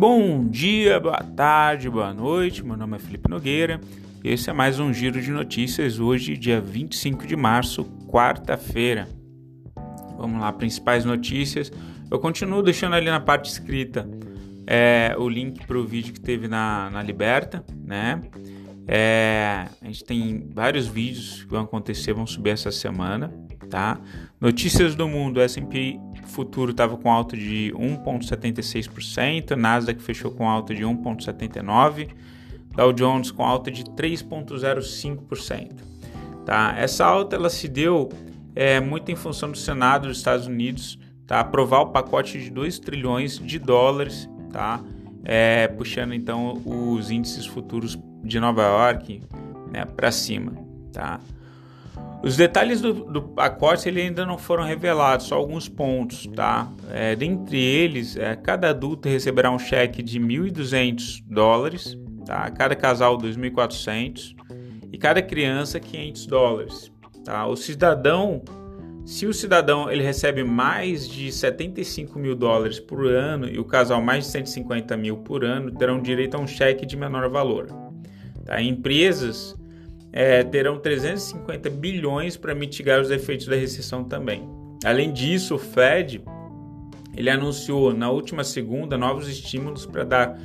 Bom dia, boa tarde, boa noite. Meu nome é Felipe Nogueira. Esse é mais um giro de notícias hoje, dia 25 de março, quarta-feira. Vamos lá, principais notícias. Eu continuo deixando ali na parte escrita é, o link para o vídeo que teve na, na Liberta, né? É, a gente tem vários vídeos que vão acontecer, vão subir essa semana, tá? Notícias do mundo, S&P futuro estava com alta de 1,76%, Nasdaq fechou com alta de 1,79%, Dow Jones com alta de 3,05%. Tá? Essa alta ela se deu é, muito em função do Senado dos Estados Unidos tá? aprovar o pacote de 2 trilhões de dólares, tá? É, puxando então os índices futuros de Nova York né, para cima. Tá? Os detalhes do, do pacote ele ainda não foram revelados, só alguns pontos, tá? É, dentre eles, é, cada adulto receberá um cheque de 1.200 dólares, tá? Cada casal 2.400 e cada criança 500 dólares, tá? O cidadão, se o cidadão ele recebe mais de 75 mil dólares por ano e o casal mais de 150 mil por ano, terão direito a um cheque de menor valor. Tá? Empresas é, terão 350 bilhões para mitigar os efeitos da recessão também. Além disso, o Fed ele anunciou na última segunda novos estímulos para dar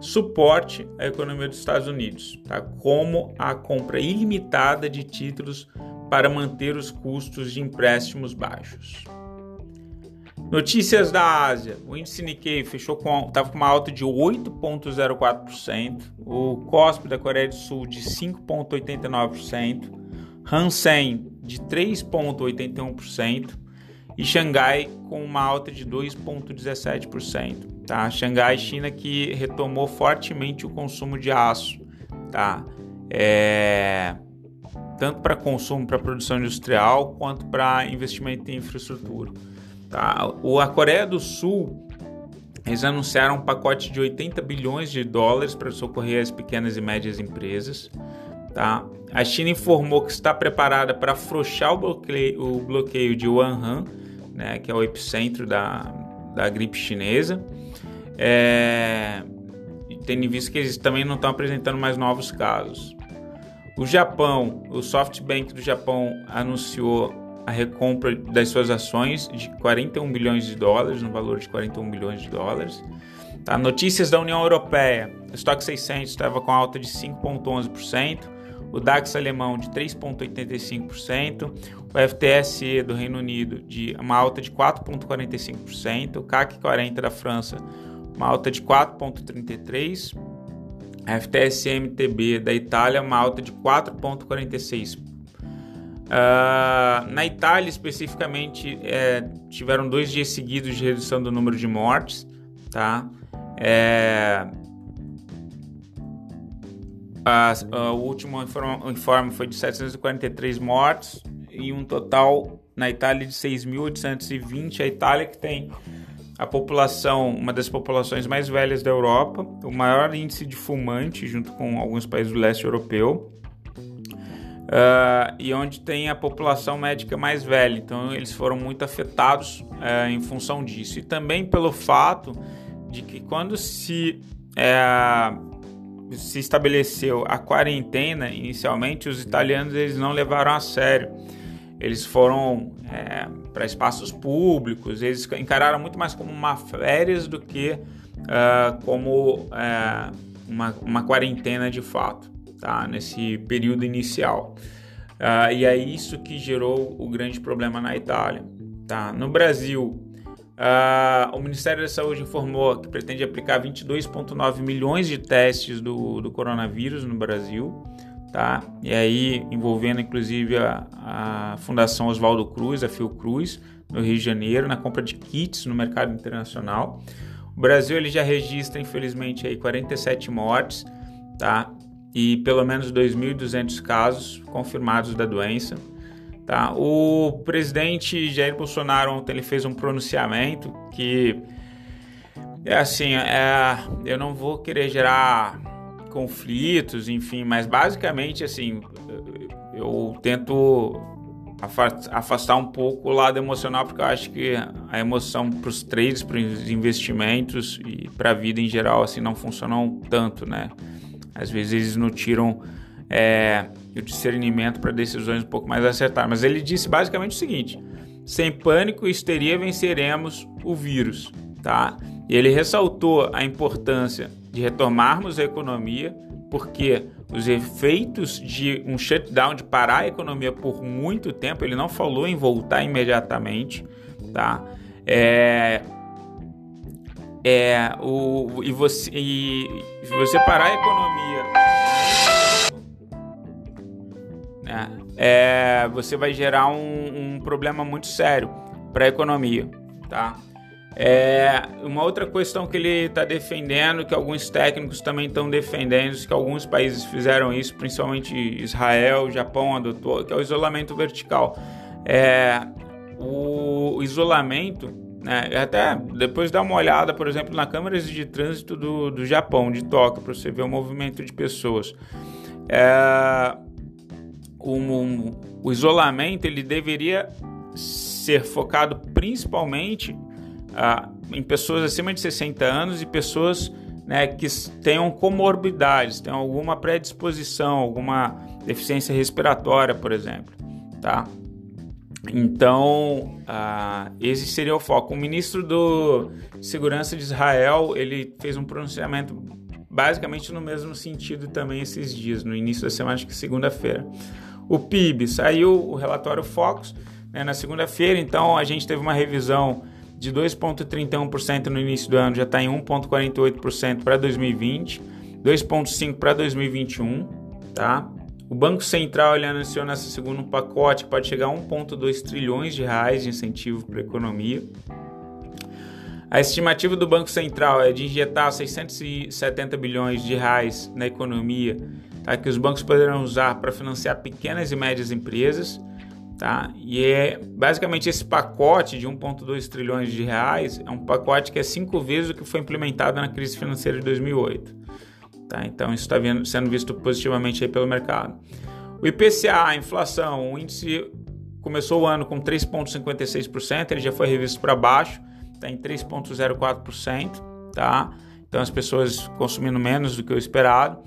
suporte à economia dos Estados Unidos, tá? como a compra ilimitada de títulos para manter os custos de empréstimos baixos. Notícias da Ásia. O índice Nikkei fechou com estava com uma alta de 8.04%, o COSP da Coreia do Sul de 5.89%, Hansen de 3.81% e Xangai com uma alta de 2.17%, tá? Xangai, China que retomou fortemente o consumo de aço, tá? É tanto para consumo para produção industrial quanto para investimento em infraestrutura. Tá? O, a Coreia do Sul eles anunciaram um pacote de 80 bilhões de dólares para socorrer as pequenas e médias empresas. Tá? A China informou que está preparada para afrouxar o bloqueio, o bloqueio de Wuhan, né, que é o epicentro da, da gripe chinesa. É, tendo visto que eles também não estão apresentando mais novos casos. O Japão, o SoftBank do Japão anunciou a recompra das suas ações de 41 bilhões de dólares, no valor de 41 bilhões de dólares. Tá? Notícias da União Europeia: o estoque 600 estava com alta de 5,11%, o DAX alemão de 3,85%, o FTSE do Reino Unido de uma alta de 4,45%, o CAC 40 da França uma alta de 4,33%, a FTSE MTB da Itália uma alta de 4,46%. Uh, na Itália, especificamente, é, tiveram dois dias seguidos de redução do número de mortes, tá? É, a, a, o último informe, informe foi de 743 mortes e um total na Itália de 6.820. A Itália que tem a população, uma das populações mais velhas da Europa, o maior índice de fumante junto com alguns países do leste europeu uh, e onde tem a população médica mais velha. Então, eles foram muito afetados uh, em função disso. E também pelo fato de que quando se, uh, se estabeleceu a quarentena, inicialmente, os italianos eles não levaram a sério. Eles foram é, para espaços públicos, eles encararam muito mais como uma férias do que como uma, uma quarentena de fato tá? nesse período inicial. Uh, e é isso que gerou o grande problema na Itália. Tá? No Brasil, uh, o Ministério da Saúde informou que pretende aplicar 22,9 milhões de testes do, do coronavírus no Brasil. Tá? E aí envolvendo inclusive a, a Fundação Oswaldo Cruz, a Fiocruz, no Rio de Janeiro, na compra de kits no mercado internacional. O Brasil ele já registra, infelizmente, aí 47 mortes, tá? E pelo menos 2.200 casos confirmados da doença. Tá? O presidente Jair Bolsonaro ontem ele fez um pronunciamento que é assim, é, eu não vou querer gerar conflitos, enfim, mas basicamente assim, eu tento afastar um pouco o lado emocional, porque eu acho que a emoção para os trades, para os investimentos e para a vida em geral, assim, não funcionam tanto, né? Às vezes eles não tiram é, o discernimento para decisões um pouco mais acertadas. Mas ele disse basicamente o seguinte: sem pânico e histeria venceremos o vírus, tá? E ele ressaltou a importância de retomarmos a economia, porque os efeitos de um shutdown, de parar a economia por muito tempo, ele não falou em voltar imediatamente, tá? É, é o e você e você parar a economia, né? É, você vai gerar um, um problema muito sério para a economia, tá? É, uma outra questão que ele está defendendo, que alguns técnicos também estão defendendo, que alguns países fizeram isso, principalmente Israel, Japão adotou, que é o isolamento vertical. É, o isolamento, né, até depois dá uma olhada, por exemplo, na câmeras de trânsito do, do Japão, de Tóquio, para você ver o movimento de pessoas. É, o, o isolamento ele deveria ser focado principalmente ah, em pessoas acima de 60 anos e pessoas né, que tenham comorbidades, tenham alguma predisposição, alguma deficiência respiratória, por exemplo, tá? Então, ah, esse seria o foco. O ministro do Segurança de Israel, ele fez um pronunciamento basicamente no mesmo sentido também esses dias, no início da semana, acho que segunda-feira. O PIB, saiu o relatório Focus né, na segunda-feira, então a gente teve uma revisão de 2,31% no início do ano, já está em 1,48% para 2020, 2,5% para 2021, tá? O Banco Central ele anunciou nessa segunda um pacote que pode chegar a 1,2 trilhões de reais de incentivo para a economia. A estimativa do Banco Central é de injetar 670 bilhões de reais na economia, tá? que os bancos poderão usar para financiar pequenas e médias empresas Tá? E é basicamente esse pacote de 1,2 trilhões de reais é um pacote que é cinco vezes o que foi implementado na crise financeira de 2008. Tá? Então isso está sendo visto positivamente pelo mercado. O IPCA, a inflação, o índice começou o ano com 3,56%, ele já foi revisto para baixo, está em 3,04%. Tá? Então as pessoas consumindo menos do que o esperado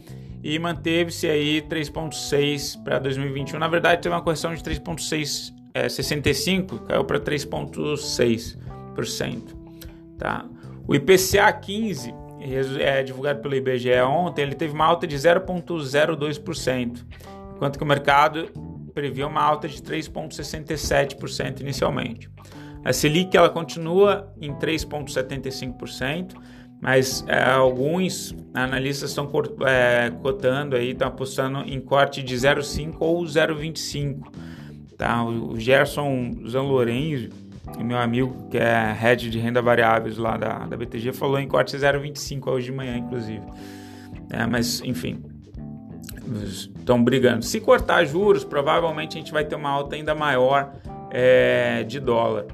e manteve-se aí 3,6 para 2021. Na verdade, teve uma correção de 3,6, é, 65, caiu para 3,6%. Tá? O IPCA 15, é, divulgado pelo IBGE ontem, ele teve uma alta de 0,02%, enquanto que o mercado previa uma alta de 3,67% inicialmente. A Selic ela continua em 3,75%, mas é, alguns analistas estão é, cotando aí, estão apostando em corte de 0,5 ou 0,25. Tá? O Gerson Zanlorenzo, meu amigo que é head de renda variáveis lá da, da BTG, falou em corte 0,25 hoje de manhã, inclusive. É, mas, enfim, estão brigando. Se cortar juros, provavelmente a gente vai ter uma alta ainda maior é, de dólar.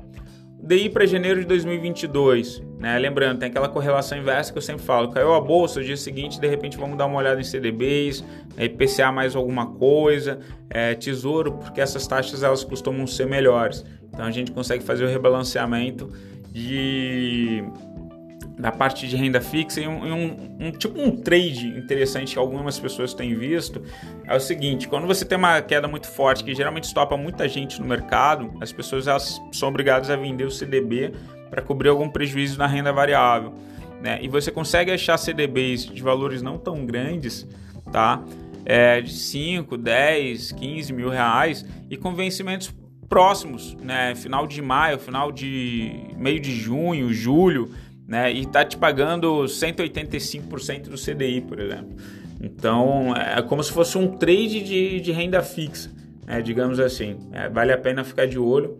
DI para janeiro de 2022, né? Lembrando, tem aquela correlação inversa que eu sempre falo: caiu a bolsa, no dia seguinte, de repente, vamos dar uma olhada em CDBs, né? IPCA mais alguma coisa, é, tesouro, porque essas taxas elas costumam ser melhores. Então a gente consegue fazer o rebalanceamento de da parte de renda fixa e um, um, um, tipo um trade interessante que algumas pessoas têm visto é o seguinte: quando você tem uma queda muito forte que geralmente estopa muita gente no mercado, as pessoas elas são obrigadas a vender o CDB para cobrir algum prejuízo na renda variável, né? E você consegue achar CDBs de valores não tão grandes, tá? É, de 5, 10, 15 mil reais e com vencimentos próximos, né? Final de maio, final de meio de junho, julho né? E está te pagando 185% do CDI, por exemplo. Então é como se fosse um trade de, de renda fixa, né? digamos assim. É, vale a pena ficar de olho.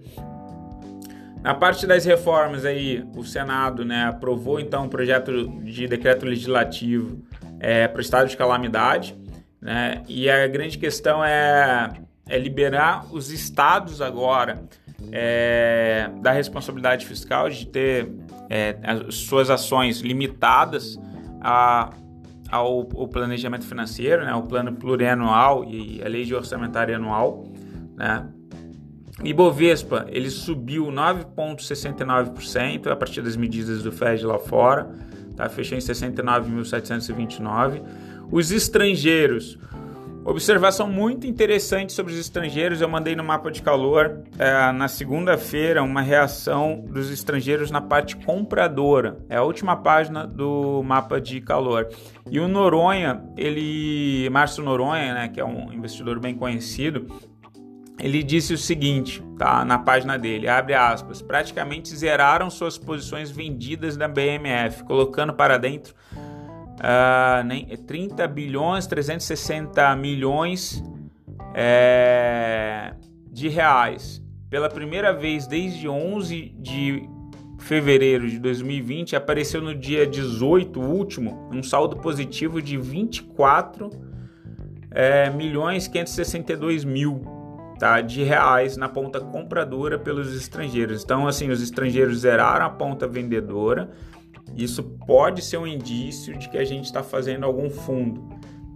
Na parte das reformas aí, o Senado né, aprovou então um projeto de decreto legislativo é, para o estado de calamidade, né? E a grande questão é, é liberar os estados agora é, da responsabilidade fiscal de ter é, as suas ações limitadas a, ao, ao, planejamento financeiro, né, ao plano plurianual e a lei de orçamentária anual, né, Ibovespa, ele subiu 9,69% a partir das medidas do Fed lá fora, tá? fechou em 69.729. Os estrangeiros, Observação muito interessante sobre os estrangeiros. Eu mandei no mapa de calor é, na segunda-feira uma reação dos estrangeiros na parte compradora. É a última página do mapa de calor. E o Noronha, ele, Márcio Noronha, né, que é um investidor bem conhecido, ele disse o seguinte, tá, na página dele, abre aspas, praticamente zeraram suas posições vendidas da BMF, colocando para dentro uh, nem, 30 bilhões 360 milhões é, de reais. Pela primeira vez desde 11 de fevereiro de 2020, apareceu no dia 18, último, um saldo positivo de 24 é, milhões 562 mil tá, de reais na ponta compradora pelos estrangeiros. Então, assim, os estrangeiros zeraram a ponta vendedora isso pode ser um indício de que a gente está fazendo algum fundo.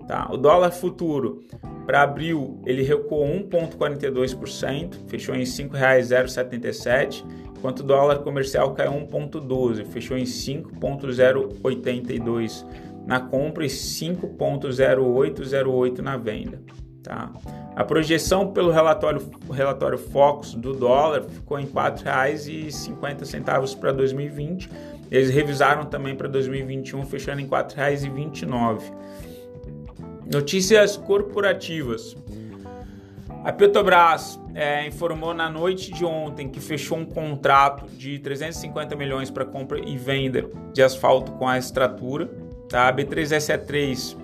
Tá? O dólar futuro para abril ele recuou 1,42%, fechou em R$ 5,077, enquanto o dólar comercial caiu 1,12%, fechou em 5,082 na compra e 5,0808 na venda. Tá? A projeção pelo relatório, relatório Focus do dólar ficou em R$ 4,50 para 2020 eles revisaram também para 2021, fechando em R$ 4,29. Notícias corporativas. A Petrobras é, informou na noite de ontem que fechou um contrato de 350 milhões para compra e venda de asfalto com a extratura. Tá? A B3SE3,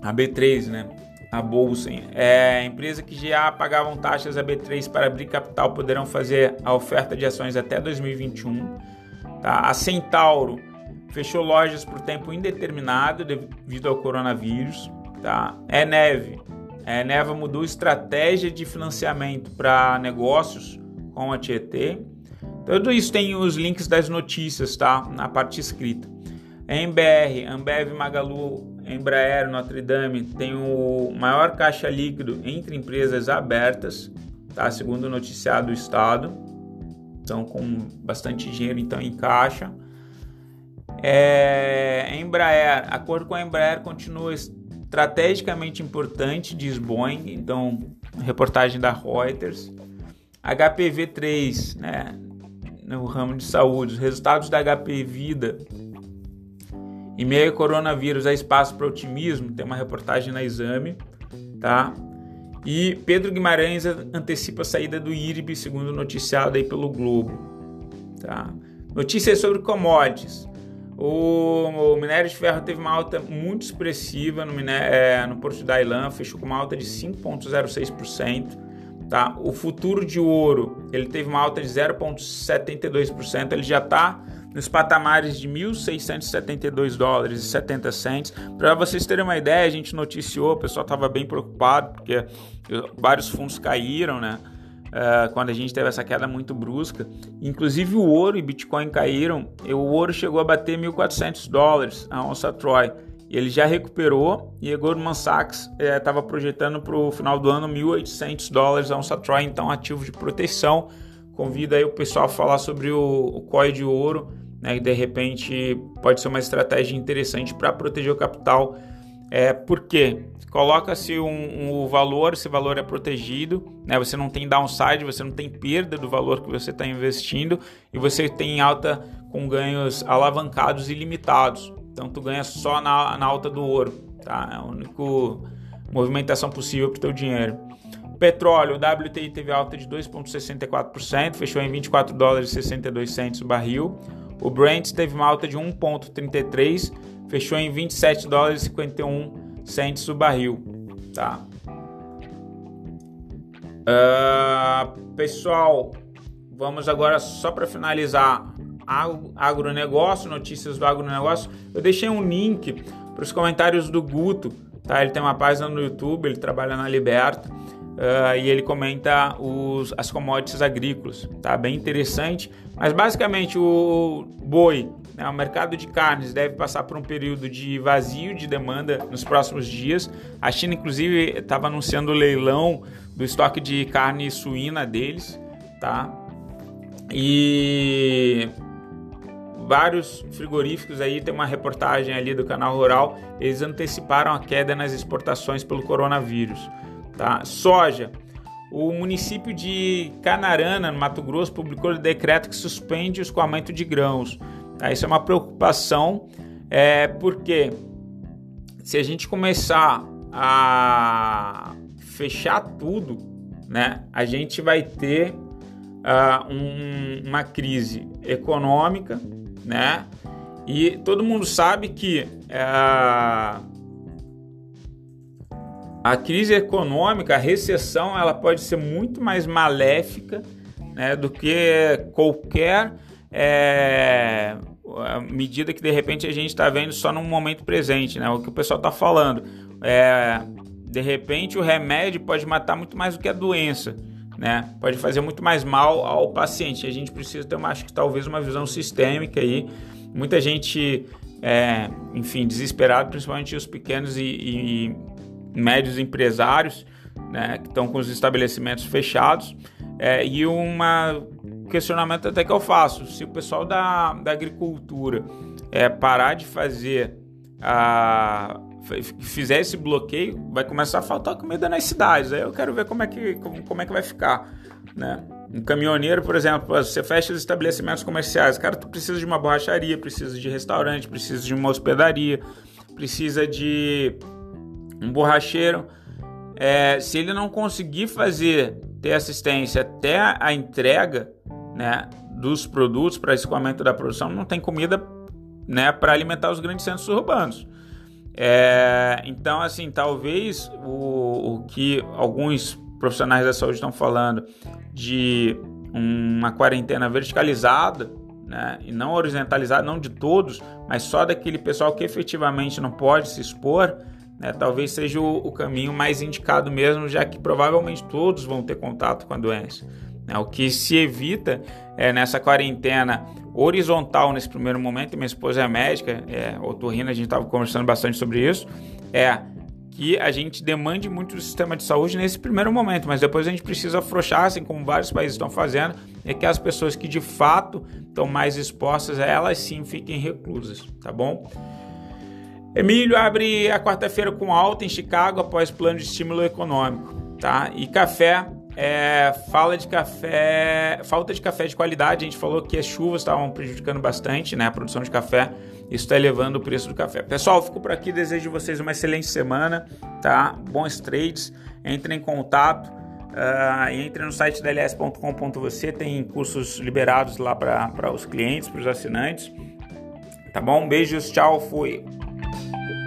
a B3, né? A Bolsa, é a empresa que já pagavam taxas a B3 para abrir capital poderão fazer a oferta de ações até 2021. Tá? A Centauro fechou lojas por tempo indeterminado devido ao coronavírus. Tá? É neve. É, Neva mudou estratégia de financiamento para negócios com a Tietê. Tudo isso tem os links das notícias, tá? Na parte escrita. MBR, Ambev, Magalu, Embraer, Notre Dame tem o maior caixa líquido entre empresas abertas, tá? Segundo o noticiado do Estado estão com bastante dinheiro então em caixa. É, Embraer, acordo com a Embraer continua estrategicamente importante, diz Boeing, então reportagem da Reuters. HPV3, né, no ramo de saúde, os resultados da HP Vida em meio coronavírus há espaço para otimismo, tem uma reportagem na Exame, tá? E Pedro Guimarães antecipa a saída do IRB, segundo noticiado aí pelo Globo. Tá? Notícias sobre commodities. O, minério de ferro teve uma alta muito expressiva no, é, no Porto de Dailan, fechou com uma alta de 5,06%. Tá? O futuro de ouro ele teve uma alta de 0,72%. Ele já está nos patamares de 1.672 dólares e 70 cents. Para vocês terem uma ideia, a gente noticiou, o pessoal estava bem preocupado porque vários fundos caíram, né? Uh, quando a gente teve essa queda muito brusca. Inclusive o ouro e Bitcoin caíram. O ouro chegou a bater 1.400 dólares a onça Troy. Ele já recuperou e a Goldman Sachs estava eh, projetando para o final do ano 1.800 dólares a onça Troy, então ativo de proteção. Convido aí o pessoal a falar sobre o, o COI de ouro né, de repente pode ser uma estratégia interessante para proteger o capital. É, porque coloca-se um, um, valor, esse valor é protegido, né? você não tem downside, você não tem perda do valor que você está investindo e você tem alta com ganhos alavancados e limitados. Então tu ganha só na, na alta do ouro, tá? É a única movimentação possível para o teu dinheiro. Petróleo, WTI teve alta de 2,64%, fechou em 24 dólares e 62 centos o barril. O Brent teve uma alta de 1,33, fechou em 27 dólares e 51 cents o barril. Tá? Uh, pessoal, vamos agora só para finalizar agronegócio, notícias do agronegócio. Eu deixei um link para os comentários do Guto, tá? Ele tem uma página no YouTube, ele trabalha na Liberta. Uh, e ele comenta os, as commodities agrícolas, tá bem interessante. Mas basicamente o boi, né, o mercado de carnes deve passar por um período de vazio de demanda nos próximos dias. A China, inclusive, estava anunciando o leilão do estoque de carne suína deles, tá? E vários frigoríficos aí tem uma reportagem ali do canal Rural, eles anteciparam a queda nas exportações pelo coronavírus. Tá? Soja. O município de Canarana, no Mato Grosso, publicou o decreto que suspende o escoamento de grãos. Tá? Isso é uma preocupação, é, porque se a gente começar a fechar tudo, né, a gente vai ter uh, um, uma crise econômica, né? E todo mundo sabe que uh, a crise econômica, a recessão, ela pode ser muito mais maléfica né, do que qualquer é, medida que de repente a gente está vendo só no momento presente, né? O que o pessoal está falando. É, de repente o remédio pode matar muito mais do que a doença. Né? Pode fazer muito mais mal ao paciente. A gente precisa ter, uma, acho que talvez uma visão sistêmica aí. Muita gente, é, enfim, desesperado, principalmente os pequenos e, e médios empresários, né, que estão com os estabelecimentos fechados. É, e um questionamento até que eu faço: se o pessoal da, da agricultura é, parar de fazer a fizer esse bloqueio, vai começar a faltar comida nas cidades. Aí eu quero ver como é que, como, como é que vai ficar, né? Um caminhoneiro, por exemplo, você fecha os estabelecimentos comerciais, cara, tu precisa de uma borracharia, precisa de restaurante, precisa de uma hospedaria, precisa de um borracheiro, é, se ele não conseguir fazer ter assistência até a entrega né, dos produtos para escoamento da produção, não tem comida né, para alimentar os grandes centros urbanos. É, então, assim, talvez o, o que alguns profissionais da saúde estão falando de uma quarentena verticalizada, né, e não horizontalizada, não de todos, mas só daquele pessoal que efetivamente não pode se expor, né, talvez seja o, o, caminho mais indicado mesmo, já que provavelmente todos vão ter contato com a doença. Né, o que se evita é nessa quarentena horizontal nesse primeiro momento, minha esposa é médica, é otorrina, a gente estava conversando bastante sobre isso, é que a gente demande muito do sistema de saúde nesse primeiro momento, mas depois a gente precisa afrouxar, assim como vários países estão fazendo, é que as pessoas que de fato estão mais expostas, elas sim fiquem reclusas, tá bom? Emílio abre a quarta-feira com alta em Chicago após plano de estímulo econômico, tá? E café, é, fala de café, falta de café de qualidade. A gente falou que as chuvas estavam prejudicando bastante, né? A produção de café. Isso está elevando o preço do café. Pessoal, fico por aqui. Desejo vocês uma excelente semana, tá? Bons trades. Entrem em contato. Uh, entre no site da ls.com.você. Tem cursos liberados lá para os clientes, para os assinantes. Tá bom? Beijos, tchau, fui. Thank you.